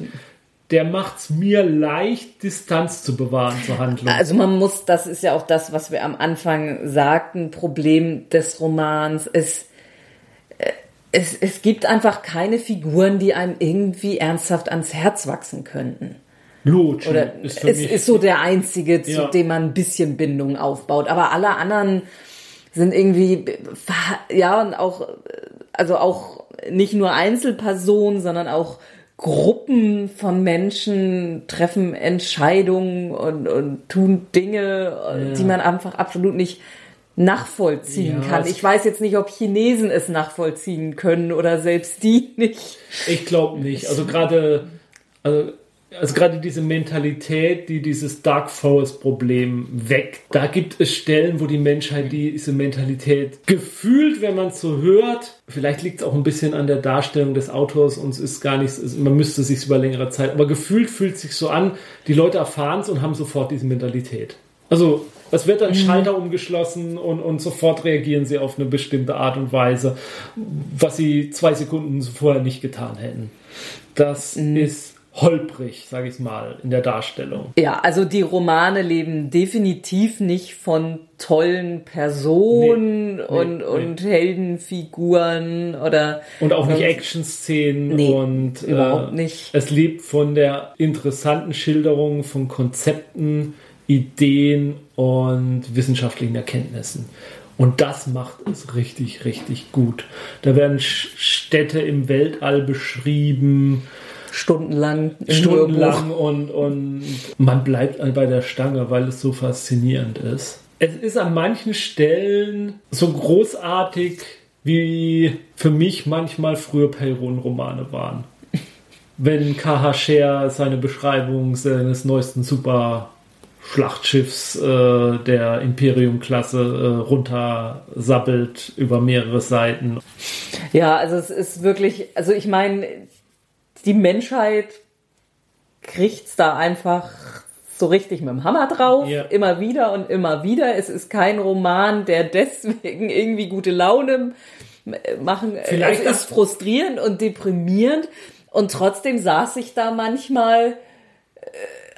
der macht es mir leicht, Distanz zu bewahren zur Handlung. Also man muss, das ist ja auch das, was wir am Anfang sagten, Problem des Romans ist, äh, es, es gibt einfach keine Figuren, die einem irgendwie ernsthaft ans Herz wachsen könnten. Luci Oder ist es ist so der einzige, zu ja. dem man ein bisschen Bindung aufbaut. Aber alle anderen sind irgendwie, ja, und auch, also auch nicht nur Einzelpersonen, sondern auch Gruppen von Menschen treffen Entscheidungen und, und tun Dinge, ja. die man einfach absolut nicht nachvollziehen ja, kann. Ich weiß jetzt nicht, ob Chinesen es nachvollziehen können oder selbst die nicht. Ich glaube nicht. Also gerade, also also gerade diese Mentalität, die dieses Dark Forest Problem weckt, da gibt es Stellen, wo die Menschheit diese Mentalität gefühlt, wenn man es so hört, vielleicht liegt es auch ein bisschen an der Darstellung des Autors und es ist gar nichts, man müsste es sich über längere Zeit, aber gefühlt fühlt sich so an, die Leute erfahren es und haben sofort diese Mentalität. Also es wird dann mhm. Schalter umgeschlossen und, und sofort reagieren sie auf eine bestimmte Art und Weise, was sie zwei Sekunden vorher nicht getan hätten. Das mhm. ist holprig, sage ich mal, in der Darstellung. Ja, also die Romane leben definitiv nicht von tollen Personen Nee, nee, und, nee. und Heldenfiguren oder Und auch nicht Action-Szenen und äh, überhaupt nicht. es lebt von der interessanten Schilderung von Konzepten, Ideen und wissenschaftlichen Erkenntnissen. Und das macht es richtig, richtig gut. Da werden Städte im Weltall beschrieben, stundenlang im Hörbuch. stundenlang und, und man bleibt bei der Stange, weil es so faszinierend ist. Es ist an manchen Stellen so großartig, wie für mich manchmal früher Perron-Romane waren. Wenn K.H. Scher seine Beschreibung seines neuesten Super-Schlachtschiffs äh, der Imperium-Klasse äh, runtersabbelt über mehrere Seiten. Ja, also es ist wirklich, also ich meine, die Menschheit kriegt's da einfach so richtig mit dem Hammer drauf, Ja. immer wieder und immer wieder. Es ist kein Roman, der deswegen irgendwie gute Laune äh, machen. Vielleicht es ist frustrierend und deprimierend und trotzdem saß ich da manchmal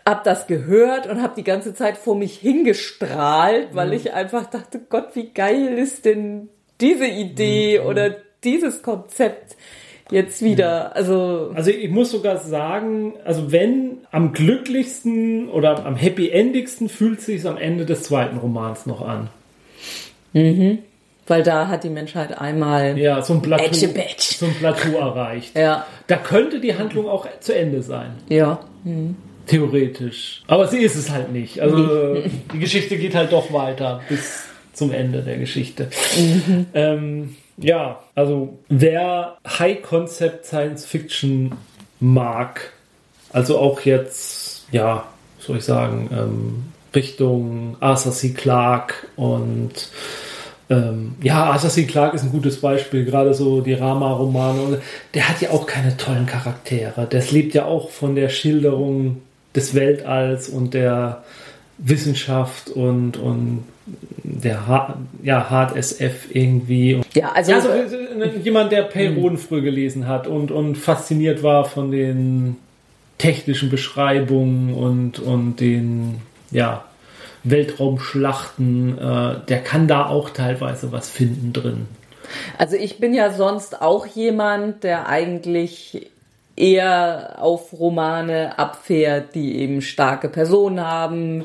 hab das gehört und hab die ganze Zeit vor mich hingestrahlt, weil Mhm. ich einfach dachte, Gott, wie geil ist denn diese Idee Mhm. oder dieses Konzept jetzt wieder. Also Also ich muss sogar sagen, also wenn am glücklichsten oder am happy endigsten fühlt sich am Ende des zweiten Romans noch an. weil da hat die Menschheit einmal Ja, so ein Plateau, so ein Plateau erreicht. ja, Da könnte die Handlung auch zu Ende sein, ja. theoretisch. Aber sie ist es halt nicht. Also die Geschichte geht halt doch weiter bis zum Ende der Geschichte. Ähm, ja, also wer High Concept Science Fiction mag, also auch jetzt, ja, soll ich sagen, ähm, Richtung Arthur C. Clarke und ähm, ja, Arthur C. Clarke ist ein gutes Beispiel, gerade so die Rama-Romane. Der hat ja auch keine tollen Charaktere. Das lebt ja auch von der Schilderung des Weltalls und der Wissenschaft und, und der Hard, ja, Hard SF irgendwie. Ja, also, Ja, so, äh, jemand, der Perron früh gelesen hat und, und fasziniert war von den technischen Beschreibungen und, und den ja, Weltraumschlachten, äh, der kann da auch teilweise was finden drin. also ich bin ja sonst auch jemand, der eigentlich eher auf Romane abfährt, die eben starke Personen haben,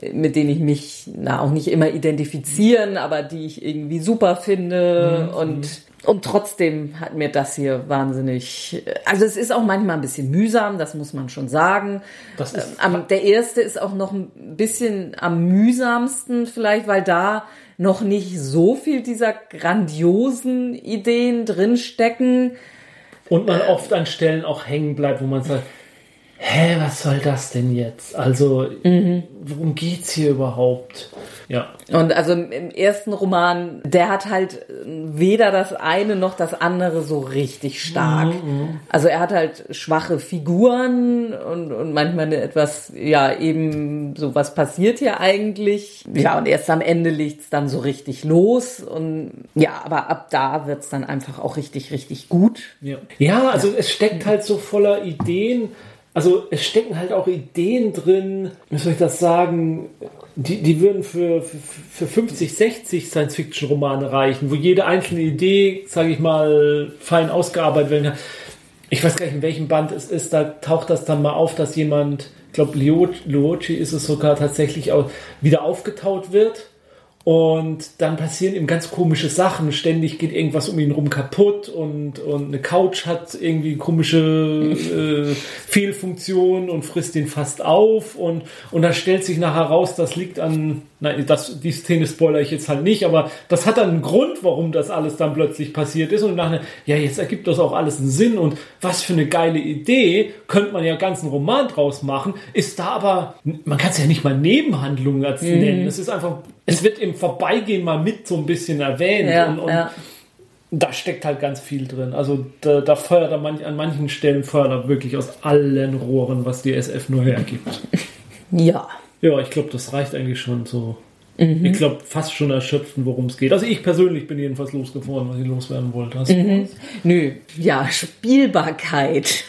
mit denen ich mich na auch nicht immer identifizieren, aber die ich irgendwie super finde und und trotzdem hat mir das hier wahnsinnig, also es ist auch manchmal ein bisschen mühsam, das muss man schon sagen. Das ist- Ähm, der erste ist auch noch ein bisschen am mühsamsten vielleicht, weil da noch nicht so viel dieser grandiosen Ideen drinstecken. Und man oft an Stellen auch hängen bleibt, wo man sagt, hä, was soll das denn jetzt? Also, worum geht's hier überhaupt? Ja. Und also im, ersten Roman, der hat halt weder das eine noch das andere so richtig stark. Also er hat halt schwache Figuren und, und manchmal eine etwas, ja, eben so, was passiert hier eigentlich? Ja, und erst am Ende legt's dann so richtig los. Und ja, aber ab da wird's dann einfach auch richtig, richtig gut. Ja, ja also es steckt halt so voller Ideen. Also es stecken halt auch Ideen drin, wie soll ich das sagen, die, die würden für, für, für 50, 60 Science-Fiction-Romane reichen, wo jede einzelne Idee, sage ich mal, fein ausgearbeitet werden kann. Ich weiß gar nicht, in welchem Band es ist, da taucht das dann mal auf, dass jemand, ich glaube, Luochi ist es sogar tatsächlich auch, wieder aufgetaut wird. Und dann passieren ihm ganz komische Sachen. Ständig geht irgendwas um ihn rum kaputt und, und eine Couch hat irgendwie komische äh, Fehlfunktionen und frisst ihn fast auf. Und, und dann stellt sich nachher raus, das liegt an, nein, das, die Szene spoiler ich jetzt halt nicht, aber das hat dann einen Grund, warum das alles dann plötzlich passiert ist. Und nachher, ja, jetzt ergibt das auch alles einen Sinn. Und was für eine geile Idee, könnte man ja ganzen Roman draus machen, ist da aber, man kann es ja nicht mal Nebenhandlungen als nennen. Es ist einfach, es wird im Vorbeigehen mal mit so ein bisschen erwähnt. Ja, und, und ja. da steckt halt ganz viel drin. Also da, da feuert er manch, an manchen Stellen feuert er wirklich aus allen Rohren, was die SF nur hergibt. Ja. Ja, ich glaube, das reicht eigentlich schon so. Ich glaube, fast schon erschöpfen, worum es geht. Also ich persönlich bin jedenfalls losgeworden, was ich loswerden wollte. Hast was? Nö, ja, Spielbarkeit.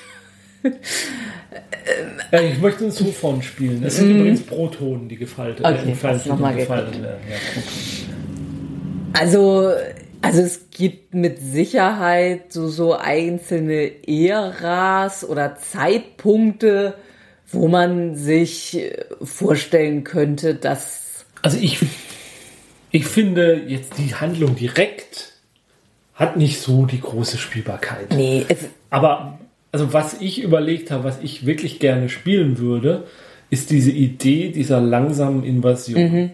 Ja, ich möchte uns Sofon spielen. Es sind übrigens Protonen, die gefaltet Okay, äh, gefaltet werden. Ja. Also, also es gibt mit Sicherheit so, so einzelne Äras oder Zeitpunkte, wo man sich vorstellen könnte, dass Also ich, ich finde jetzt die Handlung direkt hat nicht so die große Spielbarkeit. nee, es, Aber also was ich überlegt habe, was ich wirklich gerne spielen würde, ist diese Idee dieser langsamen Invasion.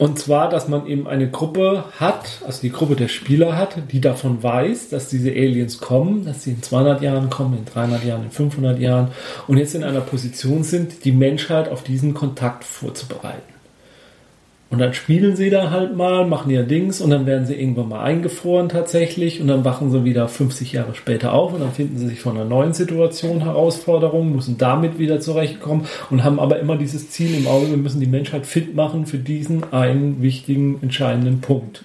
Und zwar, dass man eben eine Gruppe hat, also die Gruppe der Spieler hat, die davon weiß, dass diese Aliens kommen, dass sie in 200 Jahren kommen, in 300 Jahren, in 500 Jahren und jetzt in einer Position sind, die Menschheit auf diesen Kontakt vorzubereiten. Und dann spielen sie da halt mal, machen ihr Dings und dann werden sie irgendwann mal eingefroren tatsächlich und dann wachen sie wieder 50 Jahre später auf und dann finden sie sich von einer neuen Situation Herausforderungen, müssen damit wieder zurechtkommen und haben aber immer dieses Ziel im Auge, wir müssen die Menschheit fit machen für diesen einen wichtigen, entscheidenden Punkt.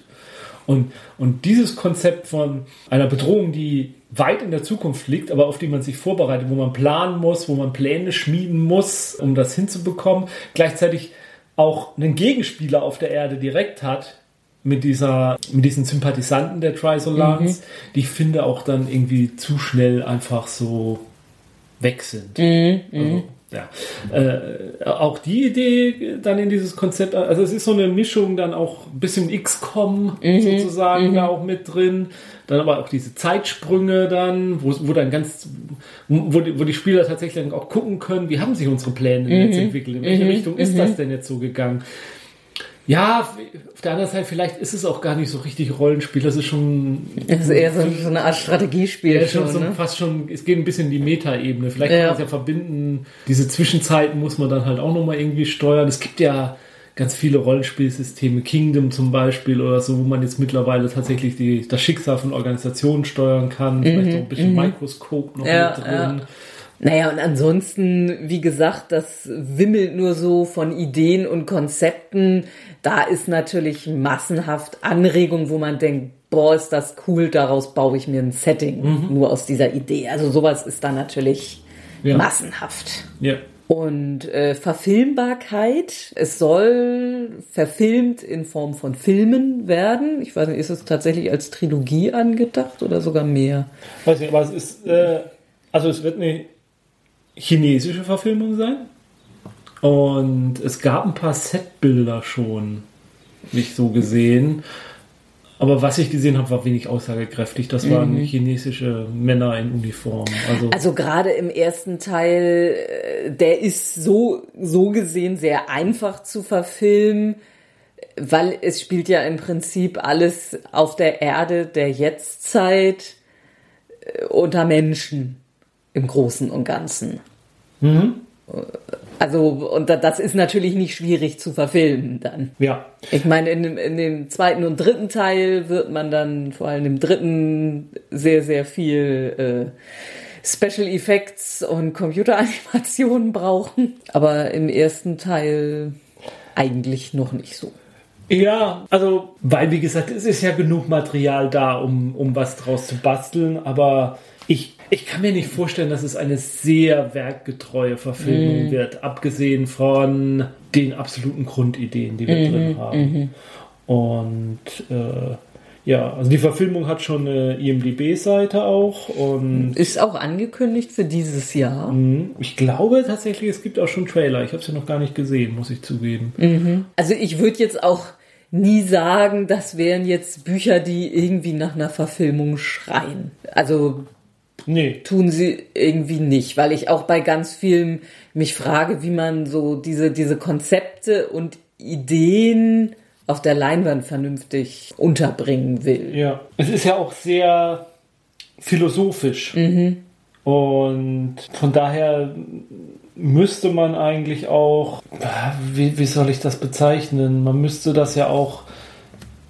Und, und dieses Konzept von einer Bedrohung, die weit in der Zukunft liegt, aber auf die man sich vorbereitet, wo man planen muss, wo man Pläne schmieden muss, um das hinzubekommen, gleichzeitig auch einen Gegenspieler auf der Erde direkt hat, mit dieser, mit diesen Sympathisanten der Trisolans, die ich finde auch dann irgendwie zu schnell einfach so weg sind. Also, ja. Äh, auch die Idee dann in dieses Konzept, also es ist so eine Mischung dann auch ein bisschen XCOM sozusagen da auch mit drin. Dann aber auch diese Zeitsprünge dann, wo, wo dann ganz, wo die, wo die Spieler tatsächlich dann auch gucken können, wie haben sich unsere Pläne jetzt entwickelt, in welche Richtung ist das denn jetzt so gegangen. Ja, auf der anderen Seite, vielleicht ist es auch gar nicht so richtig Rollenspiel, das ist schon das ist eher so, so eine Art Strategiespiel ja, schon schon, so ne? fast schon, es geht ein bisschen in die Meta-Ebene. Vielleicht Ja. kann man es ja verbinden. Diese Zwischenzeiten muss man dann halt auch nochmal irgendwie steuern. Es gibt ja ganz viele Rollenspielsysteme, Kingdom zum Beispiel oder so, wo man jetzt mittlerweile tatsächlich die, das Schicksal von Organisationen steuern kann. Vielleicht so ein bisschen Mikroskop noch Mhm, Ja, mit drin. ja. Naja, und ansonsten, wie gesagt, das wimmelt nur so von Ideen und Konzepten. Da ist natürlich massenhaft Anregung, wo man denkt, boah, ist das cool, daraus baue ich mir ein Setting, nur aus dieser Idee. Also sowas ist da natürlich Ja. massenhaft. Ja. Und äh, Verfilmbarkeit, es soll verfilmt in Form von Filmen werden. Ich weiß nicht, ist es tatsächlich als Trilogie angedacht oder sogar mehr? Weiß nicht, aber es ist, äh, also es wird eine chinesische Verfilmung sein. Und es gab ein paar Setbilder schon, nicht so gesehen. Aber was ich gesehen habe, war wenig aussagekräftig. Das waren chinesische Männer in Uniform. Also, Also gerade im ersten Teil, äh, der ist so, so gesehen sehr einfach zu verfilmen, weil es spielt ja im Prinzip alles auf der Erde der Jetztzeit äh, unter Menschen im Großen und Ganzen. Also, und da- das ist natürlich nicht schwierig zu verfilmen dann. ja. Ich meine, in dem, in dem zweiten und dritten Teil wird man dann vor allem im dritten sehr, sehr viel äh, Special Effects und Computeranimationen brauchen. Aber im ersten Teil eigentlich noch nicht so. Ja, also, weil wie gesagt, es ist ja genug Material da, um, um was draus zu basteln, aber ich, ich kann mir nicht vorstellen, dass es eine sehr werkgetreue Verfilmung wird, abgesehen von den absoluten Grundideen, die wir drin haben. Und äh, ja, also die Verfilmung hat schon eine IMDB-Seite auch und Ist auch angekündigt für dieses Jahr. mh, ich glaube tatsächlich, es gibt auch schon Trailer. Ich habe es ja noch gar nicht gesehen, muss ich zugeben. Also ich würde jetzt auch nie sagen, das wären jetzt Bücher, die irgendwie nach einer Verfilmung schreien. Also Nee, tun sie irgendwie nicht, weil ich auch bei ganz vielen mich frage, wie man so diese, diese Konzepte und Ideen auf der Leinwand vernünftig unterbringen will. Ja, es ist ja auch sehr philosophisch. Und von daher müsste man eigentlich auch, wie, wie soll ich das bezeichnen? Man müsste das ja auch,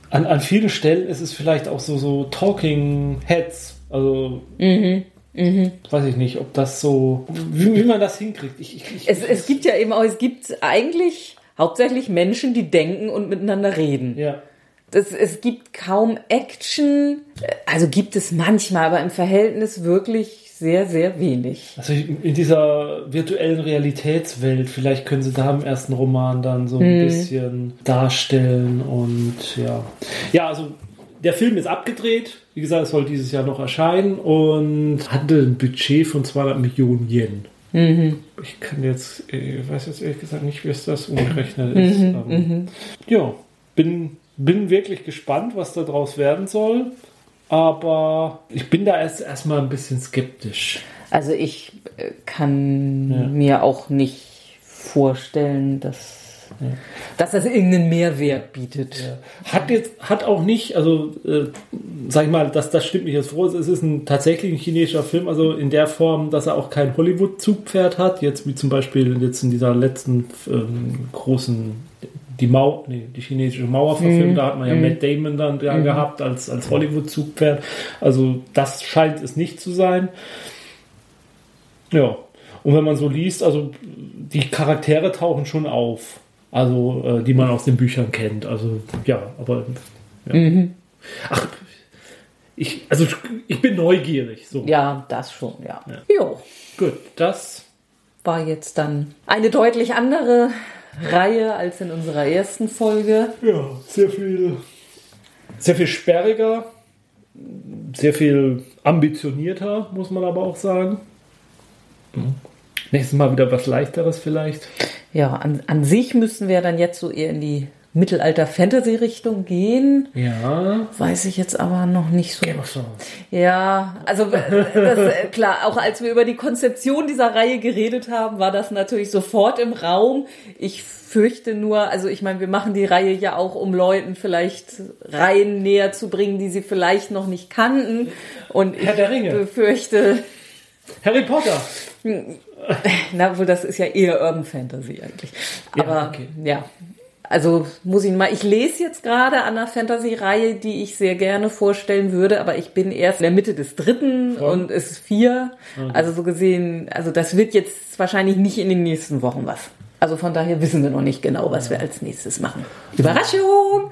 an, an vielen Stellen ist es vielleicht auch so, so Talking Heads. Also, weiß ich nicht, ob das so, wie, wie man das hinkriegt. Ich, ich, ich, Es, es gibt ja eben auch, es gibt eigentlich hauptsächlich Menschen, die denken und miteinander reden. ja. Das, es gibt kaum Action, also gibt es manchmal, aber im Verhältnis wirklich sehr, sehr wenig. Also in dieser virtuellen Realitätswelt, vielleicht können sie da im ersten Roman dann so ein bisschen darstellen und ja. Ja, also der Film ist abgedreht. Wie gesagt, es soll dieses Jahr noch erscheinen und hatte ein Budget von 200 Millionen Yen. Ich kann jetzt, ich weiß jetzt ehrlich gesagt nicht, wie es das umgerechnet ist. Ähm, ja, bin, bin wirklich gespannt, was da draus werden soll. Aber ich bin da erst erstmal ein bisschen skeptisch. Also ich äh, kann Ja. mir auch nicht vorstellen, dass, dass das irgendeinen Mehrwert bietet. Hat jetzt, hat auch nicht, also äh, sag ich mal, das, das stimmt mich jetzt froh. Es ist ein tatsächlich ein chinesischer Film, also in der Form, dass er auch kein Hollywood-Zugpferd hat, jetzt wie zum Beispiel jetzt in dieser letzten ähm, großen die Mauer, nee, die chinesische Mauer verfilmt, da hat man ja Matt Damon dann dran gehabt als, als Hollywood-Zugpferd. Also das scheint es nicht zu sein. Ja. Und wenn man so liest, also die Charaktere tauchen schon auf. Also, äh, die man aus den Büchern kennt. Also, ja, aber. Ja. Ach, ich, also ich bin neugierig. So. Ja, das schon, ja. Jo, Gut, das. war jetzt dann eine deutlich andere Reihe als in unserer ersten Folge. Ja, sehr viel. Sehr viel sperriger. Sehr viel ambitionierter, muss man aber auch sagen. Mhm. Nächstes Mal wieder was leichteres vielleicht. Ja, an, an sich müssen wir dann jetzt so eher in die Mittelalter-Fantasy-Richtung gehen. Ja. Weiß ich jetzt aber noch nicht so. Game of Thrones. Ja, also das, äh, klar, auch als wir über die Konzeption dieser Reihe geredet haben, war das natürlich sofort im Raum. Ich fürchte nur, also ich meine, wir machen die Reihe ja auch, um Leuten vielleicht Reihen näher zu bringen, die sie vielleicht noch nicht kannten. Und ich befürchte, Harry Potter. Na wohl, das ist ja eher Urban Fantasy eigentlich. Ja, Aber okay. ja, also muss ich mal, ich lese jetzt gerade an einer Fantasy-Reihe, die ich sehr gerne vorstellen würde, aber ich bin erst in der Mitte des dritten Von? und es ist vier. Also so gesehen, also das wird jetzt wahrscheinlich nicht in den nächsten Wochen was. Also von daher wissen wir noch nicht genau, was wir als nächstes machen. Überraschung!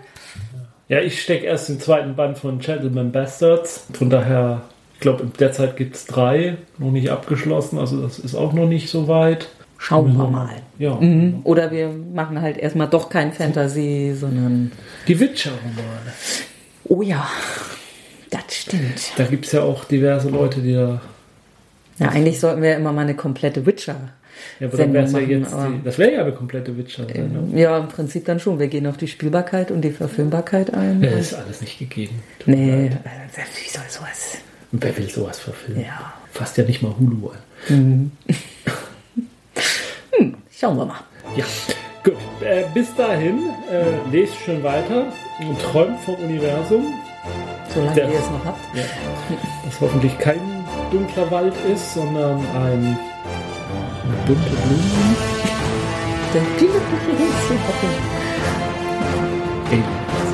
Ja, ich stecke erst im zweiten Band von Gentleman Bastards. Von daher, glaube, derzeit gibt es drei, noch nicht abgeschlossen. Also das ist auch noch nicht so weit. Schauen wir mal. Ja. Mhm. Oder wir machen halt erstmal doch kein Fantasy, sondern Die Witcher-Romane. oh ja, das stimmt. Da gibt es ja auch diverse Leute, die da. Ja, eigentlich sollten wir immer mal eine komplette Witcher. Ja, aber dann wäre es ja Sendung jetzt. Die, das wäre ja eine komplette Witcher-Sendung. Ja, im Prinzip dann schon. Wir gehen auf die Spielbarkeit und die Verfilmbarkeit ein. Das ist alles nicht gegeben. Nee, äh, wie soll sowas? Und wer will sowas verfilmen? Ja. Fasst ja nicht mal Hulu an. Schauen wir mal. Ja, gut. Äh, bis dahin, äh, lest schön weiter und träumt vom Universum, Solange Der- ihr es noch habt. das hoffentlich kein dunkler Wald ist, sondern ein bunte Blume. Der viele Aliens. Aliens.